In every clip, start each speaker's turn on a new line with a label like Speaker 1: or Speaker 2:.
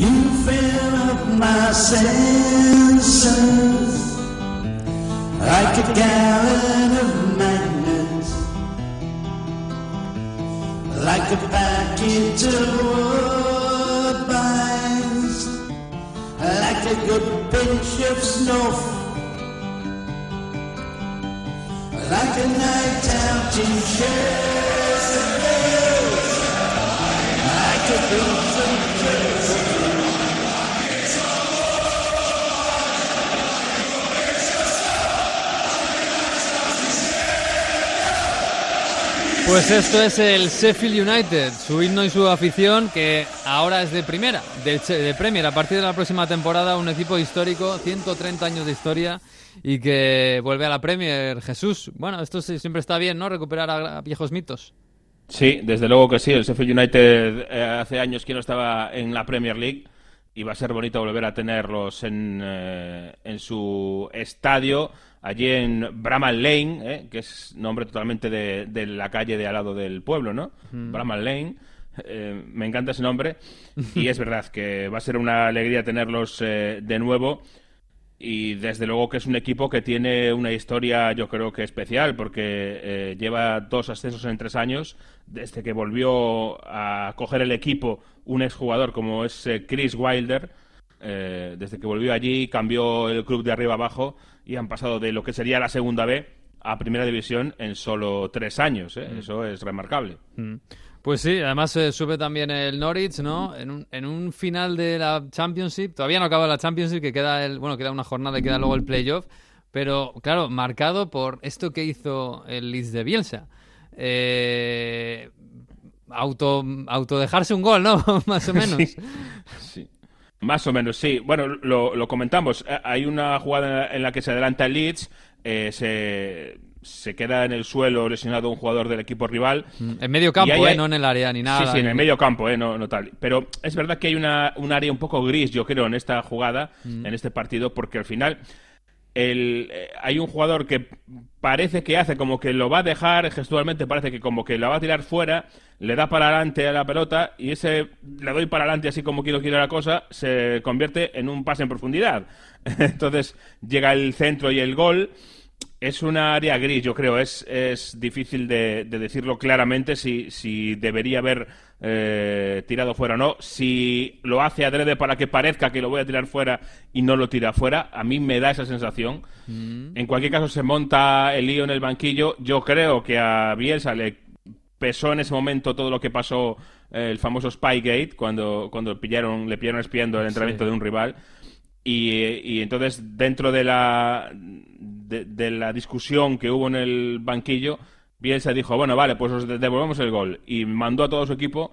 Speaker 1: You fill up my senses like a gallon of magnets, like a package of woodbines, like a good pinch of snuff, like a night out in Chernobyl, like a piece of
Speaker 2: Pues esto es el Sheffield United, su himno y su afición, que ahora es de primera, de, Premier. A partir de la próxima temporada, un equipo histórico, 130 años de historia y que vuelve a la Premier. Jesús, bueno, esto siempre está bien, ¿no? Recuperar a viejos mitos.
Speaker 3: Sí, desde luego que sí. El Sheffield United eh, hace años que no estaba en la Premier League y va a ser bonito volver a tenerlos en, eh, en su estadio, allí en Bramall Lane, eh, que es nombre totalmente de, de la calle de al lado del pueblo, ¿no? Bramall Lane. Eh, me encanta ese nombre y es verdad que va a ser una alegría tenerlos eh, de nuevo. Y desde luego que es un equipo que tiene una historia, yo creo que especial, porque eh, lleva dos ascensos en tres años, desde que volvió a coger el equipo un exjugador como es Chris Wilder. Eh, desde que volvió allí, cambió el club de arriba abajo y han pasado de lo que sería la segunda B a primera división en solo tres años. ¿eh? Eso es remarcable.
Speaker 2: Pues sí, además eh, sube también el Norwich, ¿no? En un, en un final de la Championship, todavía no acaba la Championship, que queda el, bueno, queda una jornada y queda luego el playoff, pero claro, marcado por esto que hizo el Leeds de Bielsa. Eh, auto, auto dejarse un gol, ¿no? Más o menos.
Speaker 3: Sí. Sí. Más o menos, sí. Bueno, lo, lo comentamos. Eh, Hay una jugada en la que se adelanta el Leeds, eh, se, se queda en el suelo lesionado un jugador del equipo rival.
Speaker 2: En medio campo, ¿eh? No en el área ni nada.
Speaker 3: Sí, sí, en
Speaker 2: ni-
Speaker 3: el medio campo, eh, no, no tal. Pero es verdad que hay una, un área un poco gris, yo creo, en esta jugada,
Speaker 2: Mm.
Speaker 3: en este partido, porque al final el, eh, hay un jugador que parece que hace como que lo va a dejar, gestualmente parece que como que la va a tirar fuera, le da para adelante a la pelota y ese le doy para adelante así como quiero quiero la cosa, se convierte en un pase en profundidad. Entonces llega el centro y el gol. Es una área gris, yo creo. Es, es difícil de, de decirlo claramente si, si debería haber eh, tirado fuera o no. Si lo hace adrede para que parezca que lo voy a tirar fuera y no lo tira fuera, a mí me da esa sensación. En cualquier caso, se monta el lío en el banquillo. Yo creo que a Bielsa le pesó en ese momento todo lo que pasó eh, el famoso Spygate, cuando, cuando pillaron, le pillaron espiando el entrenamiento de un rival. Y, eh, y entonces, dentro de la, de, de la discusión que hubo en el banquillo, Bielsa dijo, bueno, vale, pues os de- devolvemos el gol. Y mandó a todo su equipo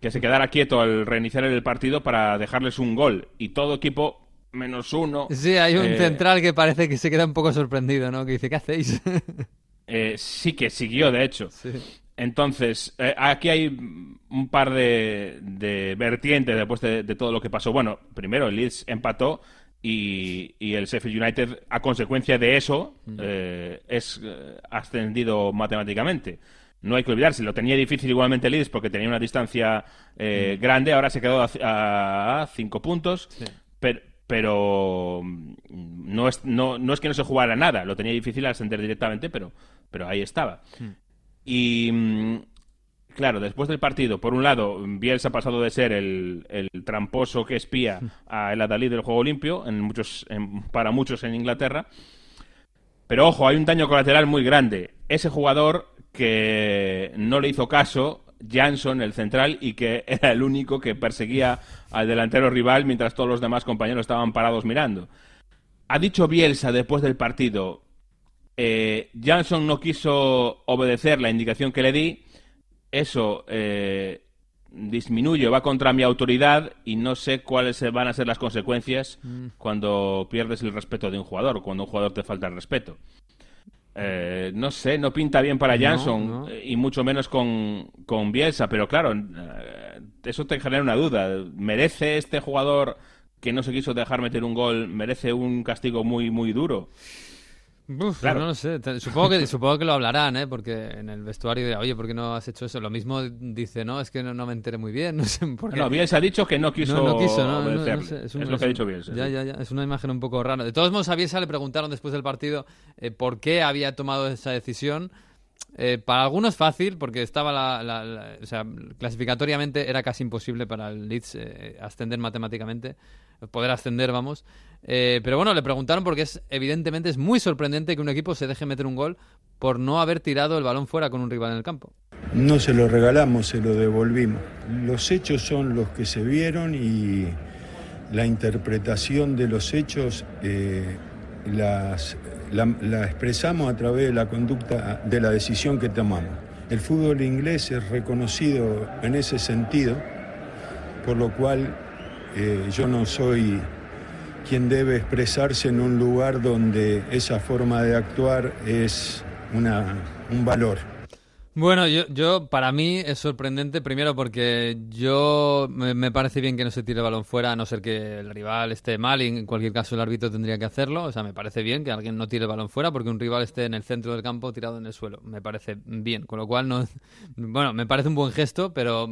Speaker 3: que se quedara quieto al reiniciar el partido para dejarles un gol. Y todo equipo, menos uno...
Speaker 2: Sí, hay un
Speaker 3: eh,
Speaker 2: central que parece que se queda un poco sorprendido, ¿no? Que dice, ¿qué hacéis?
Speaker 3: eh, sí que siguió, de hecho.
Speaker 2: Sí.
Speaker 3: Entonces, eh, aquí hay un par de, de vertientes después de, de todo lo que pasó. Bueno, primero el Leeds empató y, y el Sheffield United, a consecuencia de eso, eh, es eh, ascendido matemáticamente. No hay que olvidarse, lo tenía difícil igualmente el Leeds porque tenía una distancia eh, grande, ahora se quedó a, a- a cinco puntos, pero, pero mm, no, es, no, no es que no se jugara nada, lo tenía difícil ascender directamente, pero, pero ahí estaba. Y mm, claro, después del partido, por un lado, Bielsa ha pasado de ser el, el tramposo que espía a el adalid del juego limpio, en muchos, en- para muchos en Inglaterra. Pero ojo, hay un daño colateral muy grande. Ese jugador que no le hizo caso, Jansson, el central, y que era el único que perseguía al delantero rival mientras todos los demás compañeros estaban parados mirando. Ha dicho Bielsa después del partido, eh, Jansson no quiso obedecer la indicación que le di, eso eh, disminuye, va contra mi autoridad y no sé cuáles van a ser las consecuencias cuando pierdes el respeto de un jugador, cuando un jugador te falta el respeto. Eh, no sé, no pinta bien para Jansson
Speaker 2: no.
Speaker 3: eh, y mucho menos con, con Bielsa, pero claro, eh, eso te genera una duda. ¿Merece este jugador que no se quiso dejar meter un gol, merece un castigo muy, muy duro?
Speaker 2: Claro. No lo sé. Supongo que, supongo que lo hablarán, ¿eh? Porque en el vestuario de, oye, ¿por qué no has hecho eso? Lo mismo dice, no, es que no, me enteré muy bien. No, sé por qué.
Speaker 3: no Bielsa ha dicho que no quiso.
Speaker 2: No, quiso, no, es,
Speaker 3: lo que ha dicho Bielsa.
Speaker 2: Ya, ya, ya. Es una imagen un poco rara. De todos modos, a Bielsa le preguntaron después del partido eh, por qué había tomado esa decisión. Eh, para algunos fácil, porque estaba la, o sea, clasificatoriamente era casi imposible para el Leeds eh, ascender matemáticamente, poder ascender, vamos. Eh, pero bueno, le preguntaron porque es evidentemente es muy sorprendente que un equipo se deje meter un gol por no haber tirado el balón fuera con un rival en el campo.
Speaker 4: No se lo regalamos, se lo devolvimos. Los hechos son los que se vieron y la interpretación de los hechos eh, las, la, expresamos a través de la conducta, de la decisión que tomamos. El fútbol inglés es reconocido en ese sentido, por lo cual eh, yo no soy quien debe expresarse en un lugar donde esa forma de actuar es una, un valor.
Speaker 2: Bueno, yo, yo, para mí es sorprendente, primero porque yo me, parece bien que no se tire el balón fuera, a no ser que el rival esté mal y en cualquier caso el árbitro tendría que hacerlo. O sea, me parece bien que alguien no tire el balón fuera porque un rival esté en el centro del campo tirado en el suelo. Me parece bien, con lo cual no... Bueno, me parece un buen gesto, pero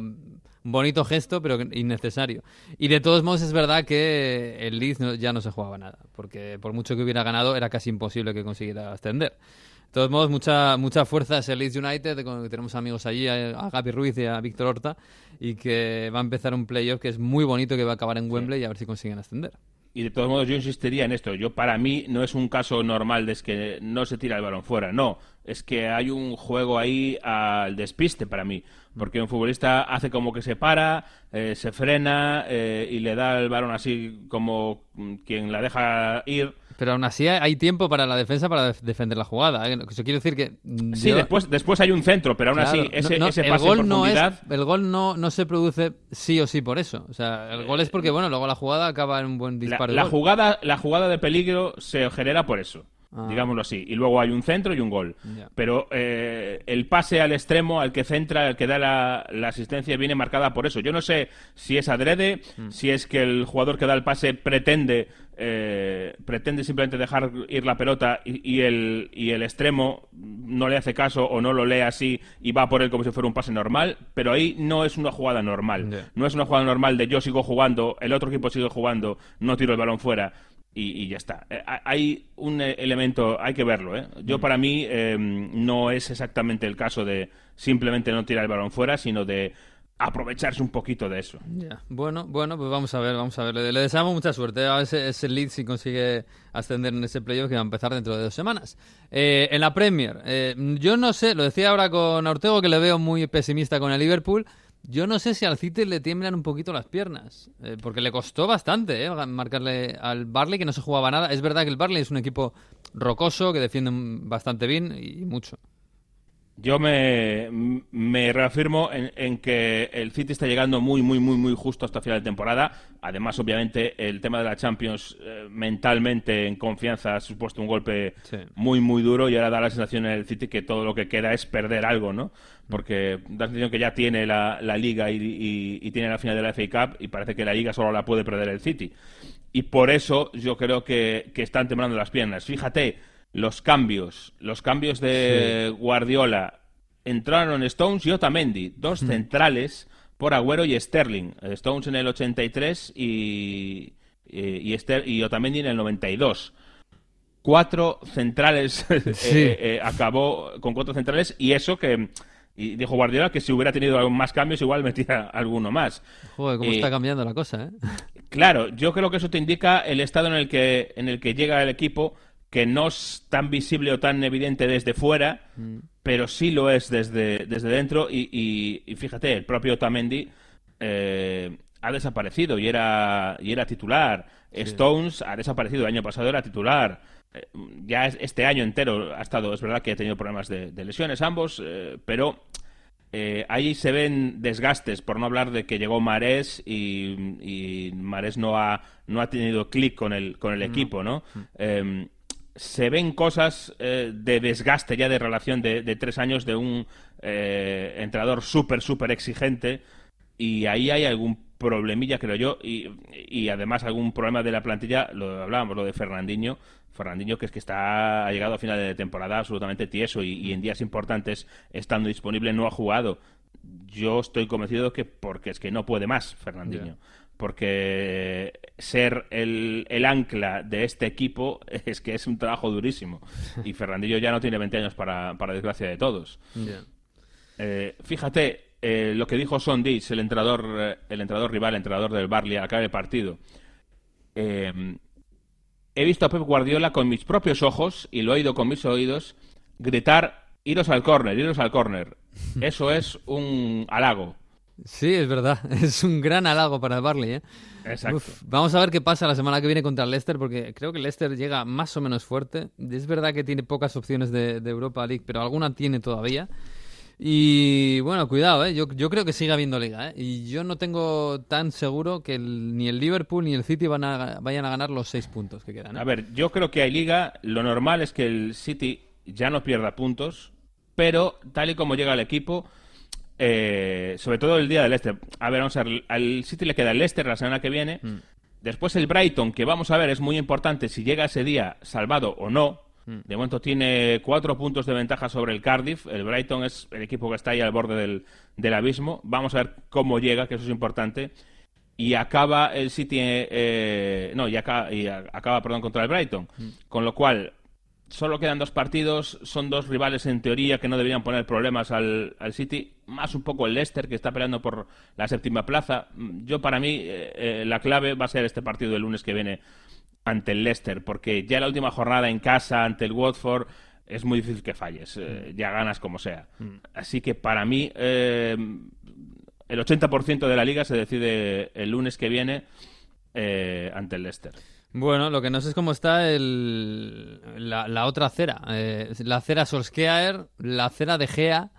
Speaker 2: bonito gesto, pero innecesario. Y de todos modos es verdad que el Leeds ya no se jugaba nada, porque por mucho que hubiera ganado era casi imposible que consiguiera ascender. De todos modos, mucha, mucha fuerza es el Leeds United, tenemos amigos allí, a Gaby Ruiz y a Víctor Horta, y que va a empezar un playoff que es muy bonito, que va a acabar en Wembley y a ver si consiguen ascender.
Speaker 3: Y de todos modos yo insistiría en esto. Yo para mí no es un caso normal de que no se tira el balón fuera. No, es que hay un juego ahí al despiste para mí. Porque un futbolista hace como que se para, eh, se frena eh, y le da el balón así como quien la deja ir.
Speaker 2: Pero aún así hay tiempo para la defensa para defender la jugada. ¿eh? Eso quiere decir que.
Speaker 3: Sí, después, después hay un centro, pero aún así ese, ese pase el gol
Speaker 2: no es, El gol no, no se produce sí o sí por eso. O sea, el gol es porque, bueno, luego la jugada acaba en un buen disparo.
Speaker 3: La, jugada, la jugada de peligro se genera por eso. Ah. digámoslo así. Y luego hay un centro y un gol. Pero eh, el pase al extremo, al que centra, al que da la, asistencia, viene marcada por eso. Yo no sé si es adrede, mm. si es que el jugador que da el pase pretende eh, pretende simplemente dejar ir la pelota y, el, y el extremo no le hace caso o no lo lee así y va por él como si fuera un pase normal, pero ahí no es una jugada normal. No es una jugada normal de yo sigo jugando, el otro equipo sigue jugando, no tiro el balón fuera y, ya está. Eh, hay un eh, elemento, hay que verlo. ¿eh? Yo mm. para mí em, no es exactamente el caso de simplemente no tirar el balón fuera, sino de aprovecharse un poquito de eso.
Speaker 2: Bueno, bueno, pues vamos a ver, vamos a ver. Le, deseamos mucha suerte a ese, ese lead si consigue ascender en ese playoff que va a empezar dentro de dos semanas. en la Premier, yo no sé, lo decía ahora con Ortego que le veo muy pesimista con el Liverpool. Yo no sé si al City le tiemblan un poquito las piernas, eh, porque le costó bastante eh, marcarle al Barley, que no se jugaba nada. Es verdad que el Barley es un equipo rocoso, que defiende bastante bien y mucho.
Speaker 3: Yo me, me reafirmo en, que el City está llegando muy, muy, muy, muy justo hasta final de temporada. Además, obviamente, el tema de la Champions eh, mentalmente en confianza ha supuesto un golpe muy, muy duro y ahora da la sensación en el City que todo lo que queda es perder algo, ¿no? Porque da la sensación que ya tiene la, Liga y, tiene la final de la FA Cup y parece que la Liga solo la puede perder el City. Y por eso yo creo que, que están temblando las piernas. Fíjate, los cambios, los cambios de Guardiola, entraron Stones y Otamendi, dos centrales por Agüero y Sterling. Stones en el 83 y, y, y Otamendi en el 92 cuatro centrales eh, eh, acabó con cuatro centrales y eso que y dijo Guardiola que si hubiera tenido más cambios igual metía alguno más.
Speaker 2: Joder, cómo está cambiando la cosa, ¿eh?
Speaker 3: Claro, yo creo que eso te indica el estado en el que en el que llega el equipo que no es tan visible o tan evidente desde fuera, mm. pero sí lo es desde, desde dentro. Y, fíjate, el propio Tamendi eh, ha desaparecido y era, y era titular. Stones ha desaparecido, el año pasado era titular. Eh, ya este año entero ha estado, es verdad que ha tenido problemas de, lesiones ambos, eh, pero ahí se ven desgastes, por no hablar de que llegó Marés y, y Marés no ha, no ha tenido clic con el, con el equipo, ¿no? Em, se ven cosas eh, de desgaste ya de relación de, tres años de un eh, entrenador súper, súper exigente y ahí hay algún problemilla, creo yo, y, y además algún problema de la plantilla, lo hablábamos, lo de Fernandinho, Fernandinho que es que está ha llegado a final de temporada absolutamente tieso y, y en días importantes estando disponible no ha jugado. Yo estoy convencido que porque es que no puede más Fernandinho. Porque ser el, el ancla de este equipo es que es un trabajo durísimo. Y Fernandinho ya no tiene 20 años para, para desgracia de todos. Eh, fíjate eh, lo que dijo Son el entrenador, eh, el entrenador rival, el entrenador del Barley, al acabar el partido. Eh, he visto a Pep Guardiola con mis propios ojos y lo he oído con mis oídos gritar: iros al córner, iros al córner. Eso es un halago.
Speaker 2: Sí, es verdad. Es un gran halago para el Barley, ¿eh?
Speaker 3: Exacto.
Speaker 2: Uf, vamos a ver qué pasa la semana que viene contra el Leicester, porque creo que el Leicester llega más o menos fuerte. Es verdad que tiene pocas opciones de, de Europa League, pero alguna tiene todavía. Y bueno, cuidado, ¿eh? yo, yo creo que sigue habiendo liga. ¿eh? Y yo no tengo tan seguro que el- ni el Liverpool ni el City van a, vayan a ganar los seis puntos que quedan. ¿eh?
Speaker 3: A ver, yo creo que hay liga. Lo normal es que el City ya no pierda puntos, pero tal y como llega el equipo, eh, sobre todo el día del Leicester. A ver, vamos a ver, al City le queda el Leicester la semana que viene. Después el Brighton, que vamos a ver, es muy importante si llega ese día salvado o no. De momento tiene cuatro puntos de ventaja sobre el Cardiff. El Brighton es el equipo que está ahí al borde del, del abismo. Vamos a ver cómo llega, que eso es importante. Y acaba el City, eh, no, y acaba, y acaba, perdón, contra el Brighton. Con lo cual, solo quedan dos partidos. Son dos rivales en teoría que no deberían poner problemas al, al City. Más un poco el Leicester, que está peleando por la séptima plaza. Yo, para mí, eh, eh, la clave va a ser este partido del lunes que viene ante el Leicester, porque ya la última jornada en casa ante el Watford es muy difícil que falles, eh, ya ganas como sea. Así que para mí eh, el 80% de la liga se decide el lunes que viene eh, ante el Leicester.
Speaker 2: Bueno, lo que no sé es cómo está el, la, la otra acera. Eh, la acera Solskjaer, la acera de Gea,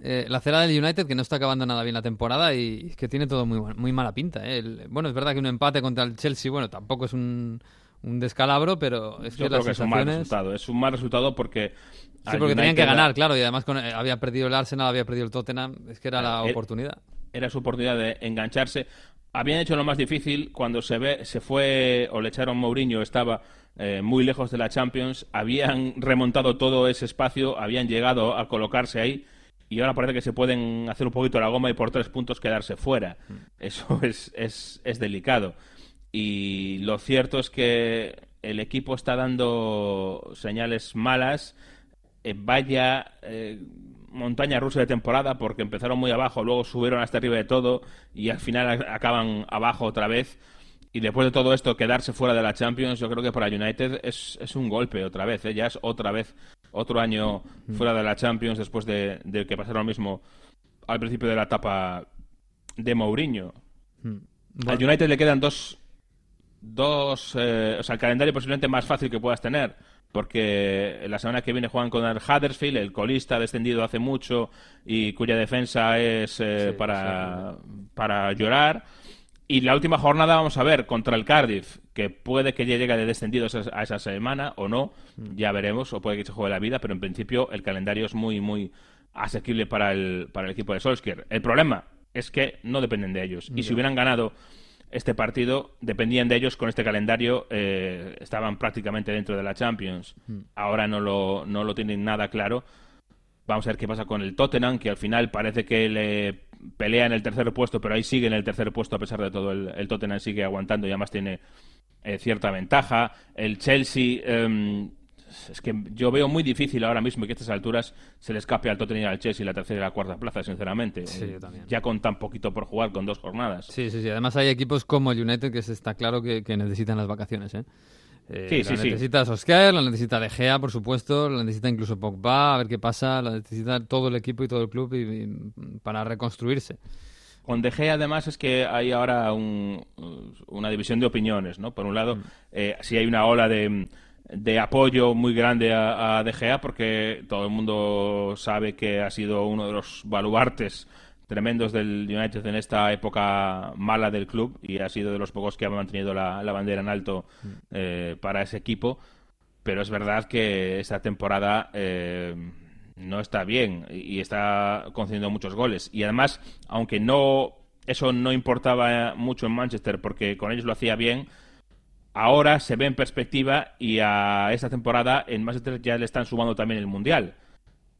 Speaker 2: la acera del United, que no está acabando nada bien la temporada y que tiene todo muy, muy mala pinta. eh. El- bueno, es verdad que un empate contra el Chelsea, bueno, tampoco es un, un descalabro, pero es que
Speaker 3: Yo creo
Speaker 2: las
Speaker 3: que es un mal resultado. Es un mal resultado porque...
Speaker 2: Sí, porque tenían que ganar, claro, y además con- eh, había perdido el Arsenal, había perdido el Tottenham, es que era la oportunidad.
Speaker 3: era su oportunidad de engancharse. Habían hecho lo más difícil cuando se ve, se fue o le echaron Mourinho, estaba eh, muy lejos de la Champions, habían remontado todo ese espacio, habían llegado a colocarse ahí y ahora parece que se pueden hacer un poquito la goma y por tres puntos quedarse fuera. Eso es, es, es delicado. Y lo cierto es que el equipo está dando señales malas. Eh, vaya eh, montaña rusa de temporada porque empezaron muy abajo, luego subieron hasta arriba de todo y al final acaban abajo otra vez. Y después de todo esto, quedarse fuera de la Champions, yo creo que para United es, es un golpe otra vez. ¿eh? Ya es otra vez, otro año fuera de la Champions después de, de que pasaron lo mismo al principio de la etapa de Mourinho. Al United le quedan dos, dos eh, o sea, el calendario posiblemente más fácil que puedas tener, porque la semana que viene juegan con el Huddersfield, el colista descendido hace mucho y cuya defensa es eh,
Speaker 2: Sí,
Speaker 3: para, para llorar. Y la última jornada vamos a ver contra el Cardiff, que puede que ya llegue de descendidos a a esa semana o no, ya veremos, o puede que se juegue la vida, pero en principio el calendario es muy, muy asequible para el, para el equipo de Solskjaer. El problema es que no dependen de ellos. Y si hubieran ganado este partido, dependían de ellos con este calendario, eh, estaban prácticamente dentro de la Champions. Ahora no lo, no lo tienen nada claro. Vamos a ver qué pasa con el Tottenham, que al final parece que le pelea en el tercer puesto, pero ahí sigue en el tercer puesto a pesar de todo. El, el Tottenham sigue aguantando y además tiene eh, cierta ventaja. El Chelsea, em, es que yo veo muy difícil ahora mismo que a estas alturas se le escape al Tottenham y al Chelsea la tercera y la cuarta plaza, sinceramente.
Speaker 2: Sí,
Speaker 3: Eh,
Speaker 2: yo también.
Speaker 3: Ya con tan poquito por jugar, con dos jornadas.
Speaker 2: Sí, sí, sí. Además hay equipos como el United que se está claro que, que necesitan las vacaciones, ¿eh? Eh,
Speaker 3: Sí,
Speaker 2: la
Speaker 3: sí, sí.
Speaker 2: necesita Solskjaer, la necesita De Gea, por supuesto, la necesita incluso Pogba, a ver qué pasa, la necesita todo el equipo y todo el club y- y para reconstruirse.
Speaker 3: Con De Gea, además, es que hay ahora un- una división de opiniones, ¿no? Por un lado, eh, sí hay una ola de, de apoyo muy grande a, a De Gea, porque todo el mundo sabe que ha sido uno de los baluartes tremendos del United en esta época mala del club y ha sido de los pocos que ha mantenido la, bandera en alto eh, para ese equipo. Pero es verdad que esta temporada eh, no está bien y y está concediendo muchos goles. Y además, aunque no eso no importaba mucho en Manchester porque con ellos lo hacía bien. Ahora se ve en perspectiva y a esta temporada en Manchester ya le están sumando también el Mundial.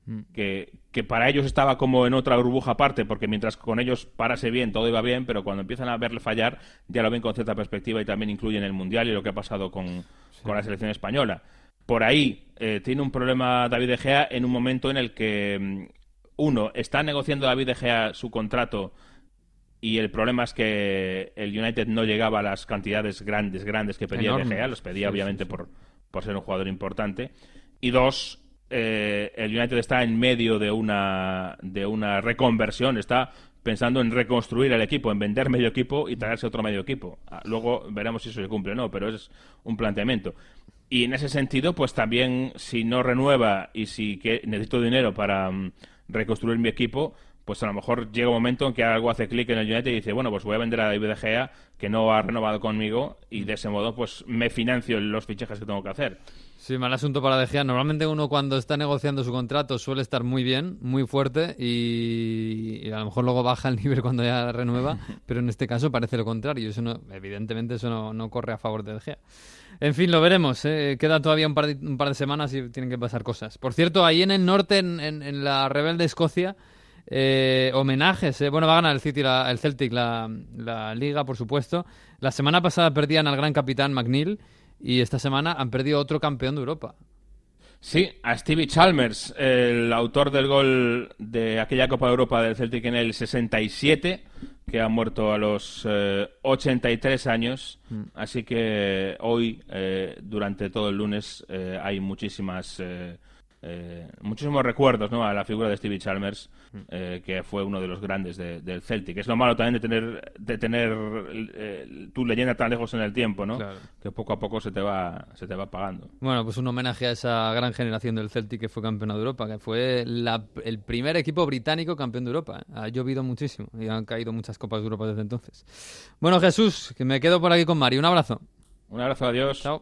Speaker 3: Mm. Que, que para ellos estaba como en otra burbuja aparte, porque mientras con ellos parase bien, todo iba bien, pero cuando empiezan a verle fallar, ya lo ven con cierta perspectiva y también incluyen el Mundial y lo que ha pasado con, con la selección española. Por ahí eh, tiene un problema David De Gea en un momento en el que, mm, uno, está negociando David De Gea su contrato y el problema es que el United no llegaba a las cantidades grandes, grandes que pedía De Gea, los pedía obviamente Por, por ser un jugador importante. Y dos, eh, el United está en medio de una, de una reconversión, está pensando en reconstruir el equipo, en vender medio equipo y traerse otro medio equipo. Ah, luego veremos si eso se cumple o no, pero es un planteamiento. Y en ese sentido, pues también si no renueva y si que necesito dinero para mm, reconstruir mi equipo, pues a lo mejor llega un momento en que algo hace clic en el United y dice, bueno, pues voy a vender a David De Gea, que no ha renovado conmigo, y de ese modo pues me financio los fichajes que tengo que hacer.
Speaker 2: Sí, mal asunto para De Gea. Normalmente uno cuando está negociando su contrato suele estar muy bien, muy fuerte y, a lo mejor luego baja el nivel cuando ya renueva, pero en este caso parece lo contrario. Eso no, evidentemente eso no, corre a favor de De Gea. En fin, lo veremos. ¿eh? Queda todavía un par, de, un par, de, semanas y tienen que pasar cosas. Por cierto, ahí en el norte, en, en, la rebelde Escocia, eh, homenajes. Eh. Bueno, va a ganar el City, el Celtic, la, la liga, por supuesto. La semana pasada perdían al gran capitán McNeil y esta semana han perdido otro campeón de Europa.
Speaker 3: Sí, a Stevie Chalmers, el autor del gol de aquella Copa de Europa del Celtic en el 67, que ha muerto a los 83 eh, años. Mm. Así que hoy, eh, durante todo el lunes, eh, hay muchísimas eh, muchísimos recuerdos ¿no? a la figura de Stevie Chalmers, eh, que fue uno de los grandes del Celtic. Es lo malo también de tener, de tener eh, tu leyenda tan lejos en el tiempo, ¿no? que poco a poco se te, va, se te va apagando.
Speaker 2: Bueno, pues un homenaje a esa gran generación del Celtic que fue campeón de Europa, que fue el primer equipo británico campeón de Europa. Ha llovido muchísimo y han caído muchas Copas de Europa desde entonces. Bueno, Jesús, que me quedo por aquí con Mari. Un abrazo.
Speaker 3: Un abrazo, adiós.
Speaker 2: Chao.